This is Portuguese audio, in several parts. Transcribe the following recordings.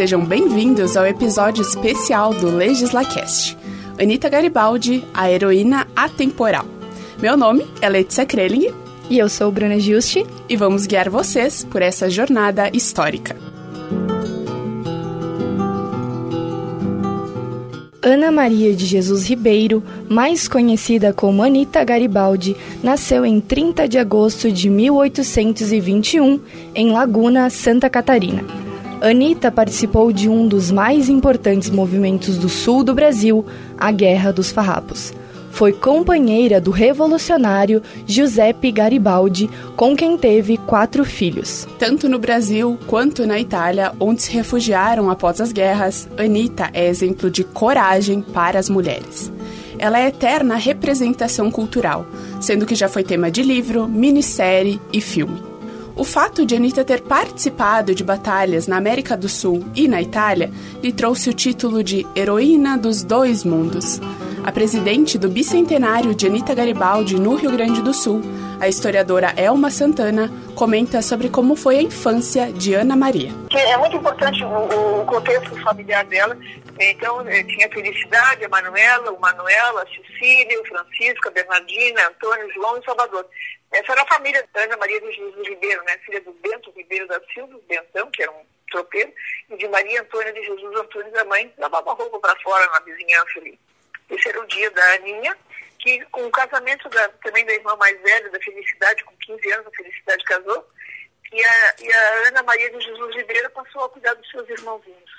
Sejam bem-vindos ao episódio especial do LegislaCast. Anitta Garibaldi, a heroína atemporal. Meu nome é Letícia Kreling. E eu sou Bruna Juste. E vamos guiar vocês por essa jornada histórica. Ana Maria de Jesus Ribeiro, mais conhecida como Anita Garibaldi, nasceu em 30 de agosto de 1821 em Laguna, Santa Catarina. Anita participou de um dos mais importantes movimentos do sul do Brasil, a Guerra dos Farrapos. Foi companheira do revolucionário Giuseppe Garibaldi, com quem teve quatro filhos. Tanto no Brasil quanto na Itália, onde se refugiaram após as guerras, Anita é exemplo de coragem para as mulheres. Ela é eterna representação cultural, sendo que já foi tema de livro, minissérie e filme. O fato de Anitta ter participado de batalhas na América do Sul e na Itália lhe trouxe o título de Heroína dos Dois Mundos. A presidente do bicentenário de Anitta Garibaldi no Rio Grande do Sul, a historiadora Elma Santana, comenta sobre como foi a infância de Ana Maria. É muito importante o, contexto familiar dela. Então, eh, tinha Felicidade, a Manuela, o Manuel, a Cecília, o Francisco, a Bernardina, Antônio, João e Salvador. Essa era a família da Ana Maria de Jesus Ribeiro, né? filha do Bento Ribeiro da Silva, Bentão, que era um tropeiro, e de Maria Antônia de Jesus Antônio da mãe, lavava roupa para fora na vizinhança ali. Esse era o dia da Aninha, que com o casamento da, também da irmã mais velha, da Felicidade, com 15 anos, a Felicidade casou, e a, e a Ana Maria de Jesus Ribeiro passou a cuidar dos seus irmãozinhos.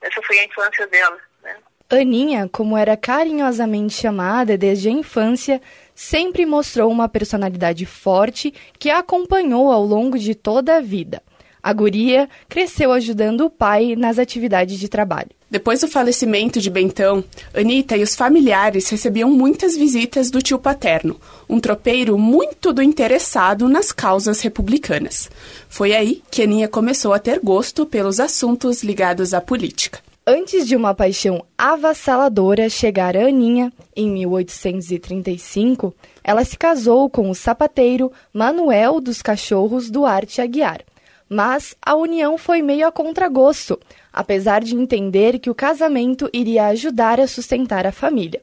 Essa foi a infância dela, né? Aninha, como era carinhosamente chamada desde a infância, sempre mostrou uma personalidade forte que a acompanhou ao longo de toda a vida. A guria cresceu ajudando o pai nas atividades de trabalho. Depois do falecimento de Bentão, Anitta e os familiares recebiam muitas visitas do tio paterno, um tropeiro muito do interessado nas causas republicanas. Foi aí que Aninha começou a ter gosto pelos assuntos ligados à política. Antes de uma paixão avassaladora chegar a Aninha, em 1835, ela se casou com o sapateiro Manuel dos Cachorros Duarte Aguiar mas a união foi meio a contragosto, apesar de entender que o casamento iria ajudar a sustentar a família.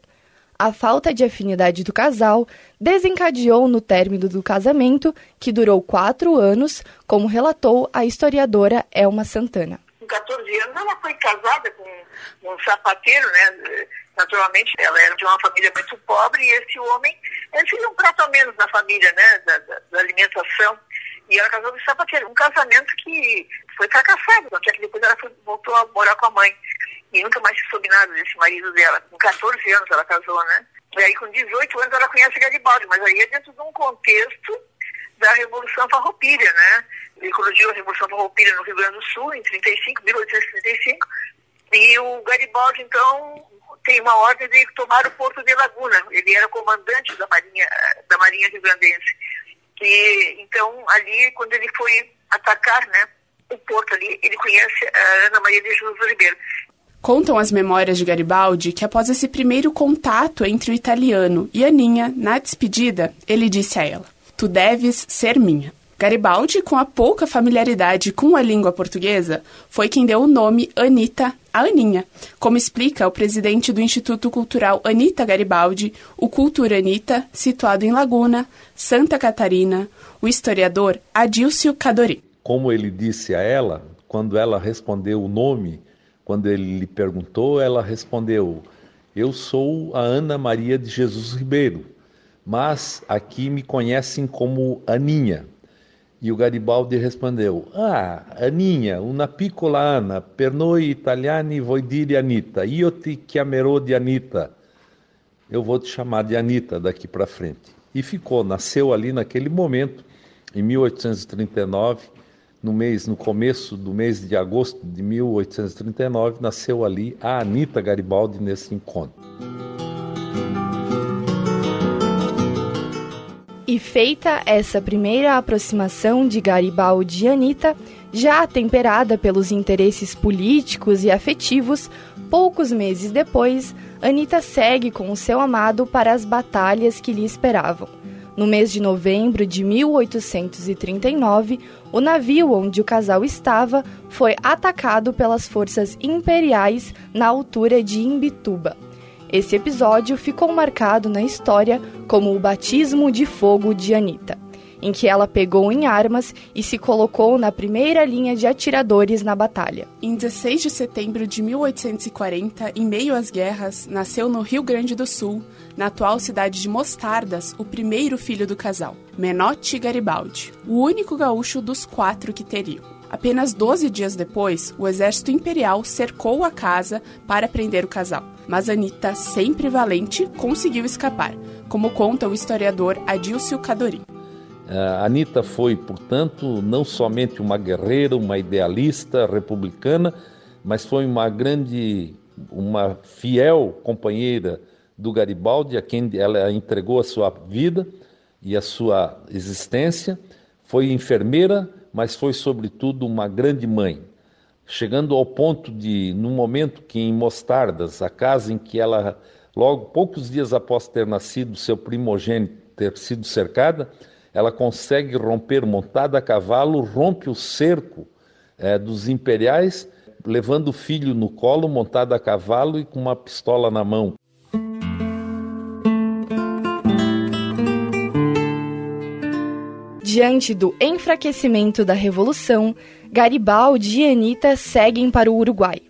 A falta de afinidade do casal desencadeou no término do casamento, que durou quatro anos, como relatou a historiadora Elma Santana. Com 14 anos, ela foi casada com um sapateiro, né? Naturalmente, ela era de uma família muito pobre e esse homem, ele tinha um prato a menos na família, né? Da, da, da alimentação. E ela casou com sapateiro. Um casamento que foi fracassado, porque depois ela foi, voltou a morar com a mãe. E nunca mais se soube nada desse marido dela. Com 14 anos ela casou, né? E aí com 18 anos ela conhece Garibaldi, mas aí é dentro de um contexto da Revolução Farroupilha, né? Eclodiu a Revolução Farroupilha no Rio Grande do Sul em 35, 1835. E o Garibaldi, então, tem uma ordem de tomar o Porto de Laguna. Ele era comandante da Marinha, da Marinha Rio-Grandense que então ali quando ele foi atacar, né, o porto ali, ele conhece a Ana Maria de Jesus Ribeiro. Contam as memórias de Garibaldi que após esse primeiro contato entre o italiano e Aninha, na despedida, ele disse a ela: "Tu deves ser minha". Garibaldi, com a pouca familiaridade com a língua portuguesa, foi quem deu o nome Anita a Aninha, como explica o presidente do Instituto Cultural Anita Garibaldi, o Cultura Anita, situado em Laguna, Santa Catarina, o historiador Adilcio Cadori. Como ele disse a ela, quando ela respondeu o nome, quando ele lhe perguntou, ela respondeu: Eu sou a Ana Maria de Jesus Ribeiro, mas aqui me conhecem como Aninha. E o Garibaldi respondeu: Ah, Aninha, una piccola Anna, per noi italiani vuoi dire Anita, io ti chiamerò di Anita. Eu vou te chamar de Anita daqui para frente. E ficou, nasceu ali naquele momento, em 1839, no mês, no começo do mês de agosto de 1839, nasceu ali a Anita Garibaldi nesse encontro. E feita essa primeira aproximação de Garibaldi e Anitta, já temperada pelos interesses políticos e afetivos, poucos meses depois, Anitta segue com o seu amado para as batalhas que lhe esperavam. No mês de novembro de 1839, o navio onde o casal estava foi atacado pelas forças imperiais na altura de Imbituba. Esse episódio ficou marcado na história como o batismo de fogo de Anita em que ela pegou em armas e se colocou na primeira linha de atiradores na batalha. Em 16 de setembro de 1840, em meio às guerras, nasceu no Rio Grande do Sul, na atual cidade de Mostardas, o primeiro filho do casal, Menotti Garibaldi, o único gaúcho dos quatro que teriam. Apenas 12 dias depois, o exército imperial cercou a casa para prender o casal. Mas Anita, sempre valente, conseguiu escapar, como conta o historiador Adilcio Cadorim. A Anitta foi, portanto, não somente uma guerreira, uma idealista republicana, mas foi uma grande, uma fiel companheira do Garibaldi, a quem ela entregou a sua vida e a sua existência. Foi enfermeira, mas foi, sobretudo, uma grande mãe. Chegando ao ponto de, no momento que em Mostardas, a casa em que ela, logo poucos dias após ter nascido, seu primogênito ter sido cercada, ela consegue romper montada a cavalo, rompe o cerco é, dos imperiais, levando o filho no colo, montado a cavalo e com uma pistola na mão. Diante do enfraquecimento da Revolução, Garibaldi e Anita seguem para o Uruguai.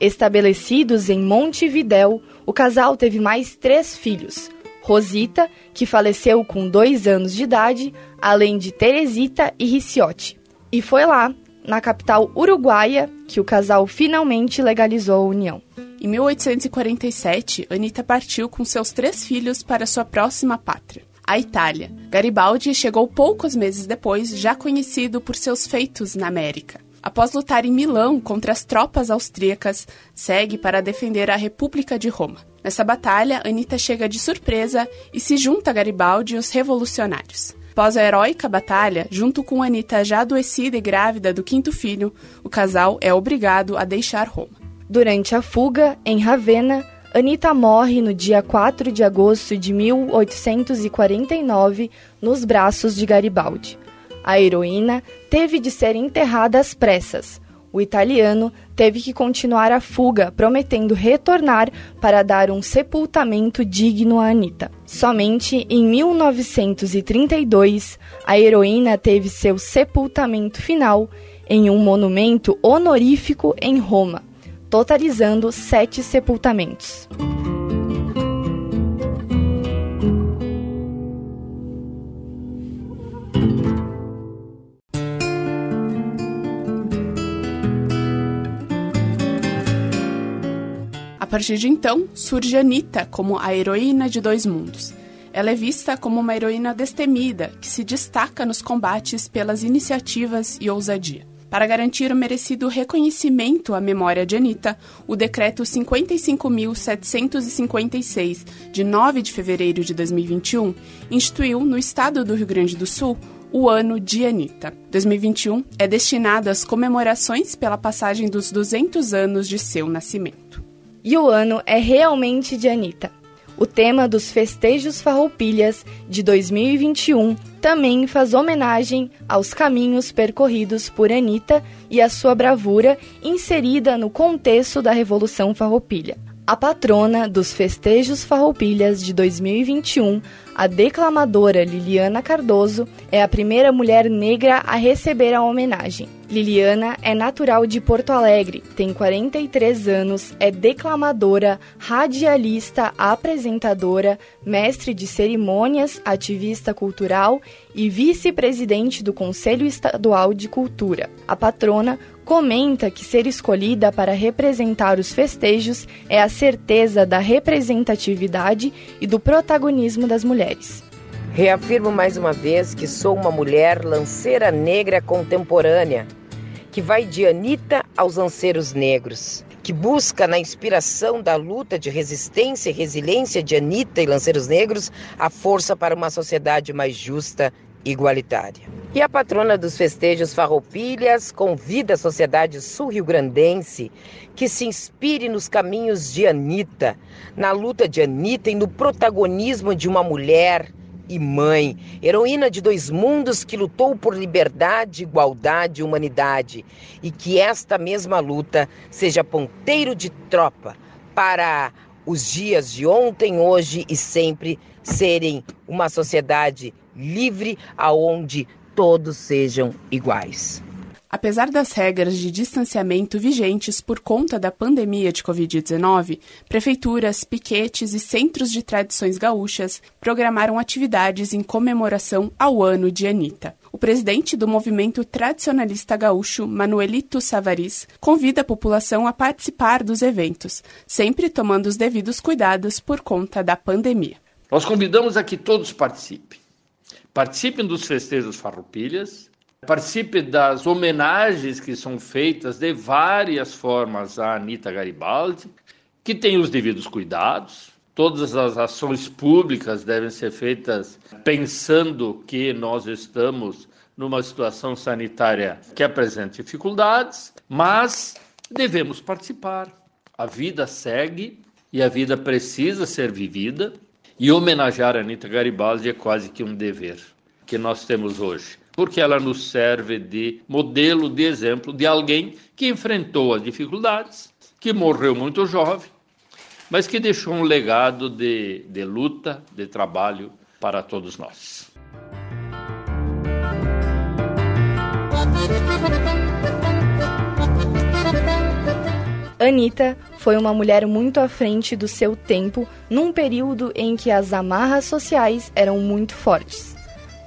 Estabelecidos em Montevidéu, o casal teve mais três filhos, Rosita, que faleceu com dois anos de idade, além de Teresita e Riciotti. E foi lá, na capital uruguaia, que o casal finalmente legalizou a união. Em 1847, Anita partiu com seus três filhos para sua próxima pátria, a Itália. Garibaldi chegou poucos meses depois, já conhecido por seus feitos na América. Após lutar em Milão contra as tropas austríacas, segue para defender a República de Roma. Nessa batalha, Anita chega de surpresa e se junta a Garibaldi e os revolucionários. Após a heróica batalha, junto com Anita já adoecida e grávida do quinto filho, o casal é obrigado a deixar Roma. Durante a fuga, em Ravenna, Anita morre no dia 4 de agosto de 1849 nos braços de Garibaldi. A heroína teve de ser enterrada às pressas, o italiano teve que continuar a fuga, prometendo retornar para dar um sepultamento digno a Anita. Somente em 1932, a heroína teve seu sepultamento final em um monumento honorífico em Roma, totalizando sete sepultamentos. partir de então, surge Anita como a heroína de dois mundos. Ela é vista como uma heroína destemida, que se destaca nos combates pelas iniciativas e ousadia. Para garantir o merecido reconhecimento à memória de Anita, o Decreto 55.756, de 9 de fevereiro de 2021, instituiu no estado do Rio Grande do Sul o ano de Anitta. 2021 é destinado às comemorações pela passagem dos 200 anos de seu nascimento. E o ano é realmente de Anitta. O tema dos festejos Farroupilhas de 2021 também faz homenagem aos caminhos percorridos por Anitta e a sua bravura inserida no contexto da Revolução Farroupilha. A patrona dos festejos Farroupilhas de 2021 a declamadora Liliana Cardoso é a primeira mulher negra a receber a homenagem. Liliana é natural de Porto Alegre, tem 43 anos, é declamadora, radialista, apresentadora, mestre de cerimônias, ativista cultural e vice-presidente do Conselho Estadual de Cultura. A patrona comenta que ser escolhida para representar os festejos é a certeza da representatividade e do protagonismo das mulheres. Reafirmo mais uma vez que sou uma mulher lanceira negra contemporânea, que vai de Anitta aos lanceiros negros, que busca na inspiração da luta de resistência e resiliência de Anitta e lanceiros negros a força para uma sociedade mais justa igualitária. E a patrona dos festejos Farroupilhas convida a sociedade sul-riograndense que se inspire nos caminhos de Anitta, na luta de Anitta e no protagonismo de uma mulher e mãe, heroína de dois mundos que lutou por liberdade, igualdade e humanidade, e que esta mesma luta seja ponteiro de tropa para os dias de ontem, hoje e sempre serem uma sociedade livre aonde todos sejam iguais. Apesar das regras de distanciamento vigentes por conta da pandemia de Covid-19, prefeituras, piquetes e centros de tradições gaúchas programaram atividades em comemoração ao ano de Anitta. O presidente do movimento tradicionalista gaúcho, Manuelito Savaris, convida a população a participar dos eventos, sempre tomando os devidos cuidados por conta da pandemia. Nós convidamos a que todos participem. Participem dos festejos farroupilhas, Participe das homenagens que são feitas de várias formas à Anitta Garibaldi, que tem os devidos cuidados. Todas as ações públicas devem ser feitas pensando que nós estamos numa situação sanitária que apresenta dificuldades, mas devemos participar. A vida segue e a vida precisa ser vivida, e homenagear a Anitta Garibaldi é quase que um dever que nós temos hoje porque ela nos serve de modelo, de exemplo de alguém que enfrentou as dificuldades, que morreu muito jovem, mas que deixou um legado de, de luta, de trabalho para todos nós. Anitta foi uma mulher muito à frente do seu tempo, num período em que as amarras sociais eram muito fortes.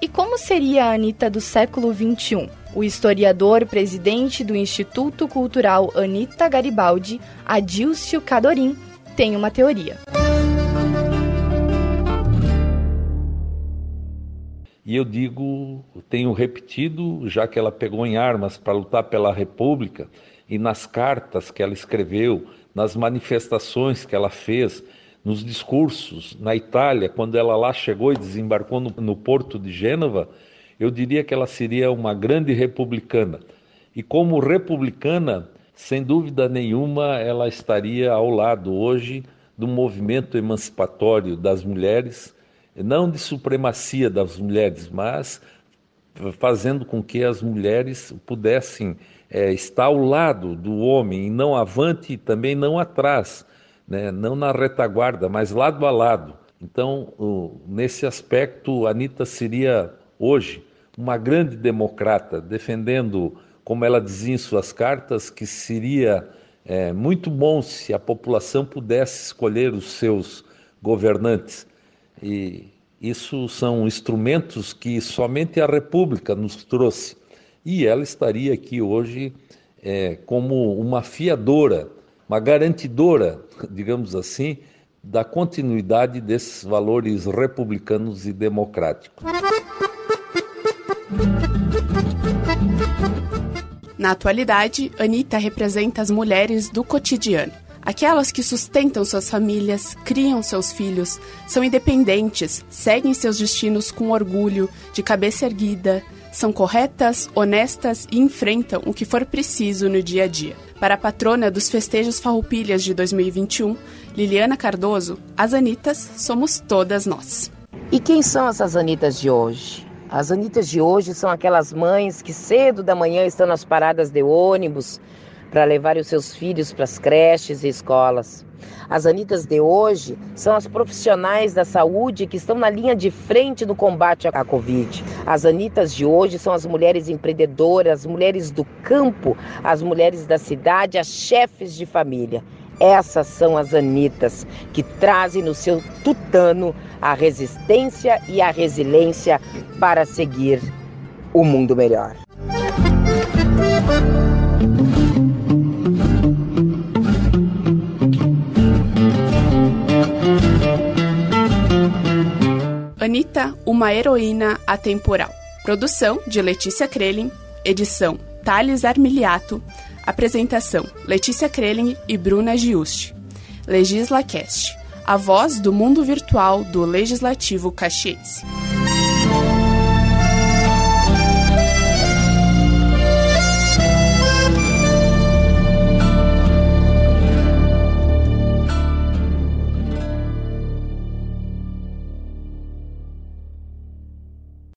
E como seria a Anitta do século XXI? O historiador presidente do Instituto Cultural Anita Garibaldi, Adilcio Cadorim, tem uma teoria. E eu digo, tenho repetido, já que ela pegou em armas para lutar pela República, e nas cartas que ela escreveu, nas manifestações que ela fez, nos discursos na Itália, quando ela lá chegou e desembarcou no, no porto de Gênova, eu diria que ela seria uma grande republicana. E como republicana, sem dúvida nenhuma, ela estaria ao lado hoje do movimento emancipatório das mulheres, não de supremacia das mulheres, mas fazendo com que as mulheres pudessem é, estar ao lado do homem, não avante e também não atrás né? não na retaguarda, mas lado a lado. Então, nesse aspecto, Anitta seria hoje uma grande democrata, defendendo, como ela dizia em suas cartas, que seria é, muito bom se a população pudesse escolher os seus governantes. E isso são instrumentos que somente a República nos trouxe. E ela estaria aqui hoje é, como uma fiadora uma garantidora, digamos assim, da continuidade desses valores republicanos e democráticos. Na atualidade, Anitta representa as mulheres do cotidiano. Aquelas que sustentam suas famílias, criam seus filhos, são independentes, seguem seus destinos com orgulho, de cabeça erguida, são corretas, honestas e enfrentam o que for preciso no dia a dia. Para a patrona dos festejos Farroupilhas de 2021, Liliana Cardoso, as Anitas somos todas nós. E quem são essas Anitas de hoje? As Anitas de hoje são aquelas mães que cedo da manhã estão nas paradas de ônibus para levar os seus filhos para as creches e escolas. As Anitas de hoje são as profissionais da saúde que estão na linha de frente do combate à Covid. As Anitas de hoje são as mulheres empreendedoras, as mulheres do campo, as mulheres da cidade, as chefes de família. Essas são as Anitas que trazem no seu tutano a resistência e a resiliência para seguir o mundo melhor. Anitta, uma heroína atemporal. Produção de Letícia Krelin, edição Thales Armiliato, apresentação Letícia Krelin e Bruna Giusti. LegislaCast, a voz do mundo virtual do Legislativo Caxiense.